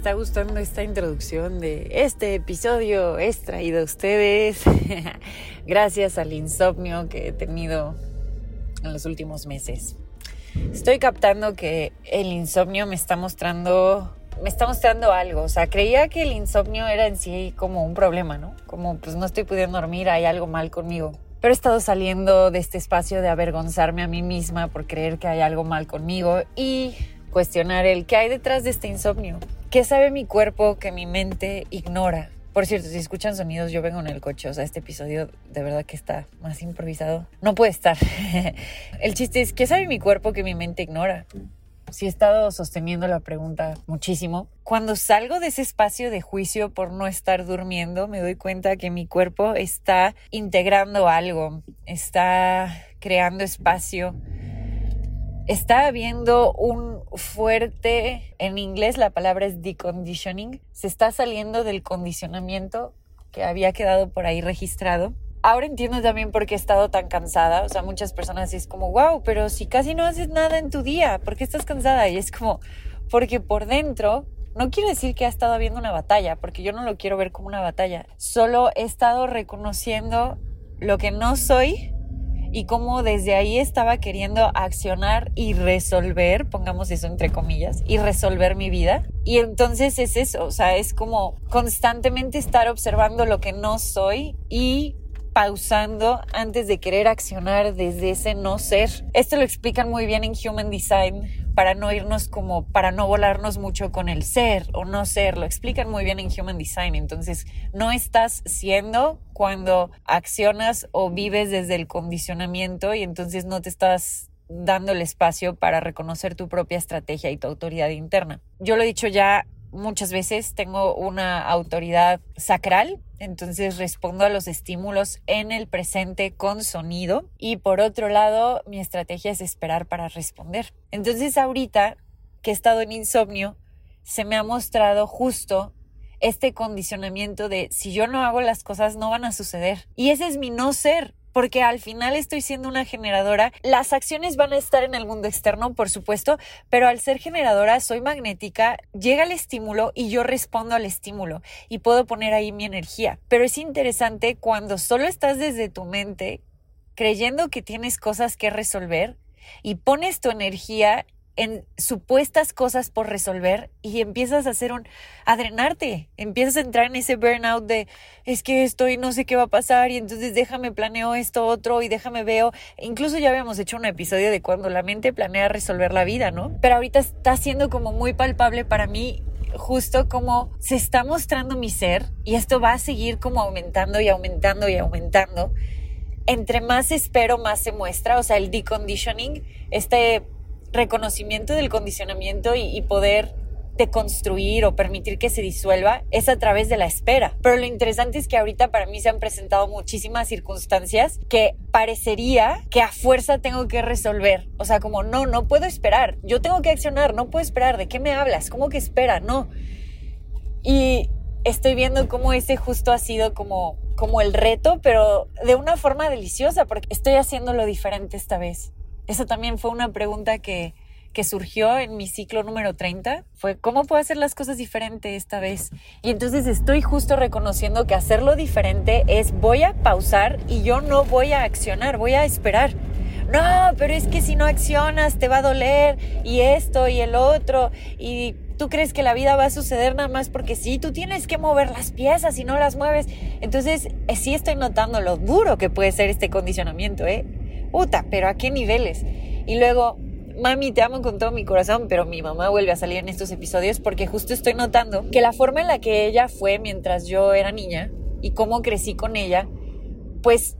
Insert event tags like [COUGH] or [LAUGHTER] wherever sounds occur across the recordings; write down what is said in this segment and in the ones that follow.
Está gustando esta introducción de este episodio es traído a ustedes [LAUGHS] gracias al insomnio que he tenido en los últimos meses. Estoy captando que el insomnio me está mostrando me está mostrando algo, o sea, creía que el insomnio era en sí como un problema, ¿no? Como pues no estoy pudiendo dormir, hay algo mal conmigo. Pero he estado saliendo de este espacio de avergonzarme a mí misma por creer que hay algo mal conmigo y cuestionar el qué hay detrás de este insomnio. ¿Qué sabe mi cuerpo que mi mente ignora? Por cierto, si escuchan sonidos, yo vengo en el coche, o sea, este episodio de verdad que está más improvisado. No puede estar. [LAUGHS] el chiste es, ¿qué sabe mi cuerpo que mi mente ignora? Si he estado sosteniendo la pregunta muchísimo. Cuando salgo de ese espacio de juicio por no estar durmiendo, me doy cuenta que mi cuerpo está integrando algo, está creando espacio está habiendo un fuerte, en inglés la palabra es deconditioning, se está saliendo del condicionamiento que había quedado por ahí registrado. Ahora entiendo también por qué he estado tan cansada. O sea, muchas personas es como, wow, pero si casi no haces nada en tu día, ¿por qué estás cansada? Y es como, porque por dentro, no quiero decir que ha estado habiendo una batalla, porque yo no lo quiero ver como una batalla. Solo he estado reconociendo lo que no soy y cómo desde ahí estaba queriendo accionar y resolver, pongamos eso entre comillas, y resolver mi vida. Y entonces es eso, o sea, es como constantemente estar observando lo que no soy y pausando antes de querer accionar desde ese no ser. Esto lo explican muy bien en Human Design para no irnos como, para no volarnos mucho con el ser o no ser. Lo explican muy bien en Human Design. Entonces, no estás siendo cuando accionas o vives desde el condicionamiento y entonces no te estás dando el espacio para reconocer tu propia estrategia y tu autoridad interna. Yo lo he dicho ya muchas veces, tengo una autoridad sacral entonces respondo a los estímulos en el presente con sonido y por otro lado mi estrategia es esperar para responder. Entonces ahorita que he estado en insomnio se me ha mostrado justo este condicionamiento de si yo no hago las cosas no van a suceder. Y ese es mi no ser porque al final estoy siendo una generadora. Las acciones van a estar en el mundo externo, por supuesto, pero al ser generadora soy magnética, llega el estímulo y yo respondo al estímulo y puedo poner ahí mi energía. Pero es interesante cuando solo estás desde tu mente creyendo que tienes cosas que resolver y pones tu energía en supuestas cosas por resolver y empiezas a hacer un a drenarte, empiezas a entrar en ese burnout de es que estoy no sé qué va a pasar y entonces déjame planeo esto otro y déjame veo, incluso ya habíamos hecho un episodio de cuando la mente planea resolver la vida, ¿no? Pero ahorita está siendo como muy palpable para mí justo como se está mostrando mi ser y esto va a seguir como aumentando y aumentando y aumentando. Entre más espero, más se muestra, o sea, el deconditioning, este reconocimiento del condicionamiento y, poder deconstruir o permitir que se disuelva es a través de la espera. Pero lo interesante es que ahorita para mí se han presentado muchísimas circunstancias que parecería que a fuerza tengo que resolver. O sea, como no, no puedo esperar. Yo tengo que accionar, no puedo esperar. ¿De qué me hablas? ¿Cómo que espera? No. Y estoy viendo cómo ese justo ha sido como como el reto, pero de una forma deliciosa porque estoy haciendo lo diferente esta vez. Esa también fue una pregunta que, que surgió en mi ciclo número 30 fue cómo puedo hacer las cosas diferente esta vez. Y entonces estoy justo reconociendo que hacerlo diferente es voy a pausar y yo no voy a accionar, voy a esperar. No, pero es que si no accionas te va a doler y esto y el otro y tú crees que la vida va a suceder nada más porque sí, tú tienes que mover las piezas y no las mueves. Entonces eh, sí estoy notando lo duro que puede ser este condicionamiento, ¿eh? Uta, pero ¿a qué niveles? Y luego, mami, te amo con todo mi corazón, pero mi mamá vuelve a salir en estos episodios porque justo estoy notando que la forma en la que ella fue mientras yo era niña y cómo crecí con ella, pues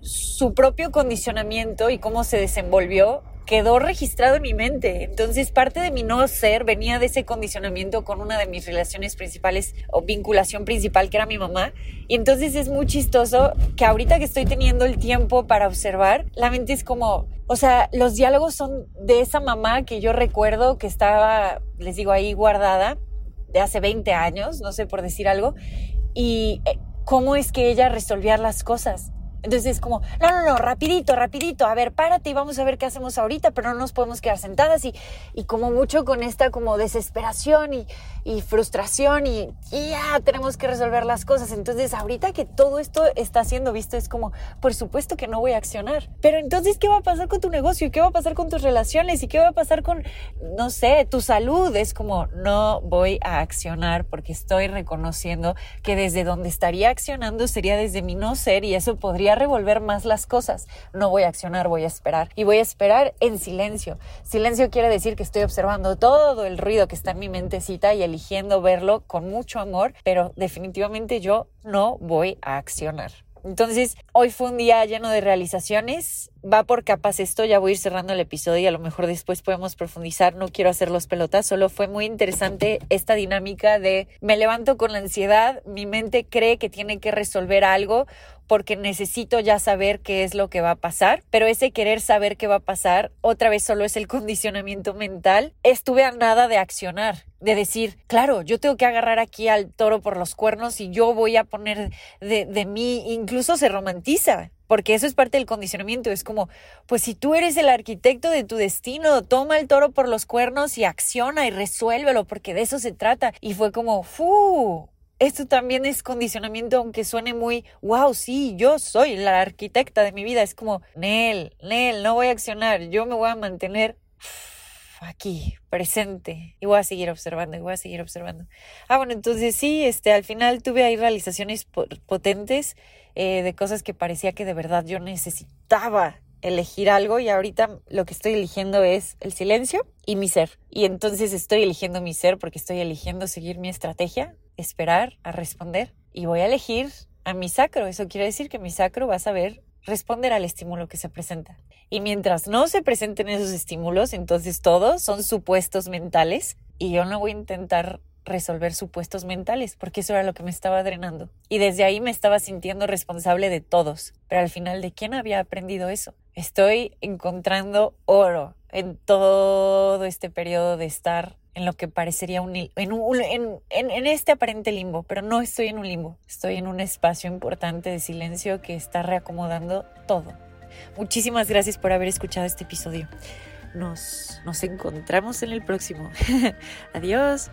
su propio condicionamiento y cómo se desenvolvió quedó registrado en mi mente. Entonces parte de mi no ser venía de ese condicionamiento con una de mis relaciones principales o vinculación principal que era mi mamá. Y entonces es muy chistoso que ahorita que estoy teniendo el tiempo para observar, la mente es como, o sea, los diálogos son de esa mamá que yo recuerdo que estaba, les digo, ahí guardada de hace 20 años, no sé por decir algo, y eh, cómo es que ella resolvía las cosas. Entonces es como, no, no, no, rapidito, rapidito, a ver, párate y vamos a ver qué hacemos ahorita, pero no nos podemos quedar sentadas y, y como mucho con esta como desesperación y, y frustración y, ya tenemos que resolver las cosas. Entonces ahorita que todo esto está siendo visto es como, por supuesto que no voy a accionar. Pero entonces, ¿qué va a pasar con tu negocio? ¿Y qué va a pasar con tus relaciones? ¿Y qué va a pasar con, no sé, tu salud? Es como, no voy a accionar porque estoy reconociendo que desde donde estaría accionando sería desde mi no ser y eso podría revolver más las cosas. No voy a accionar, voy a esperar. Y voy a esperar en silencio. Silencio quiere decir que estoy observando todo el ruido que está en mi mentecita y el eligiendo verlo con mucho amor, pero definitivamente yo no voy a accionar. Entonces, hoy fue un día lleno de realizaciones. Va por capas esto, ya voy a ir cerrando el episodio y a lo mejor después podemos profundizar. No quiero hacer los pelotas, solo fue muy interesante esta dinámica de me levanto con la ansiedad, mi mente cree que tiene que resolver algo porque necesito ya saber qué es lo que va a pasar, pero ese querer saber qué va a pasar otra vez solo es el [LAUGHS] condicionamiento mental. Estuve a nada de accionar, de decir, claro, yo tengo que agarrar aquí al toro por los cuernos y yo voy a poner de, de mí, incluso se romantiza, porque eso es parte del condicionamiento. Es como, pues si tú eres el arquitecto de tu destino, toma el toro por los cuernos y acciona y resuélvelo, porque de eso se trata. Y fue como, ¡fu! esto también es condicionamiento, aunque suene muy, wow, sí, yo soy la arquitecta de mi vida. Es como, Nel, Nel, no voy a accionar, yo me voy a mantener aquí, presente, y voy a seguir observando, y voy a seguir observando. Ah, bueno, entonces sí, este, al final tuve ahí realizaciones potentes eh, de cosas que parecía que de verdad yo necesitaba elegir algo y ahorita lo que estoy eligiendo es el silencio y mi ser. Y entonces estoy eligiendo mi ser porque estoy eligiendo seguir mi estrategia, esperar a responder y voy a elegir a mi sacro. Eso quiere decir que mi sacro va a saber responder al estímulo que se presenta. Y mientras no se presenten esos estímulos, entonces todos son supuestos mentales y yo no voy a intentar resolver supuestos mentales, porque eso era lo que me estaba drenando. Y desde ahí me estaba sintiendo responsable de todos. Pero al final, ¿de quién había aprendido eso? Estoy encontrando oro en todo este periodo de estar en lo que parecería un, en, un, en, en, este aparente limbo, pero no estoy en un limbo, estoy en un espacio importante de silencio que está reacomodando todo. Muchísimas gracias por haber escuchado este episodio. Nos, nos encontramos en el próximo. [LAUGHS] Adiós.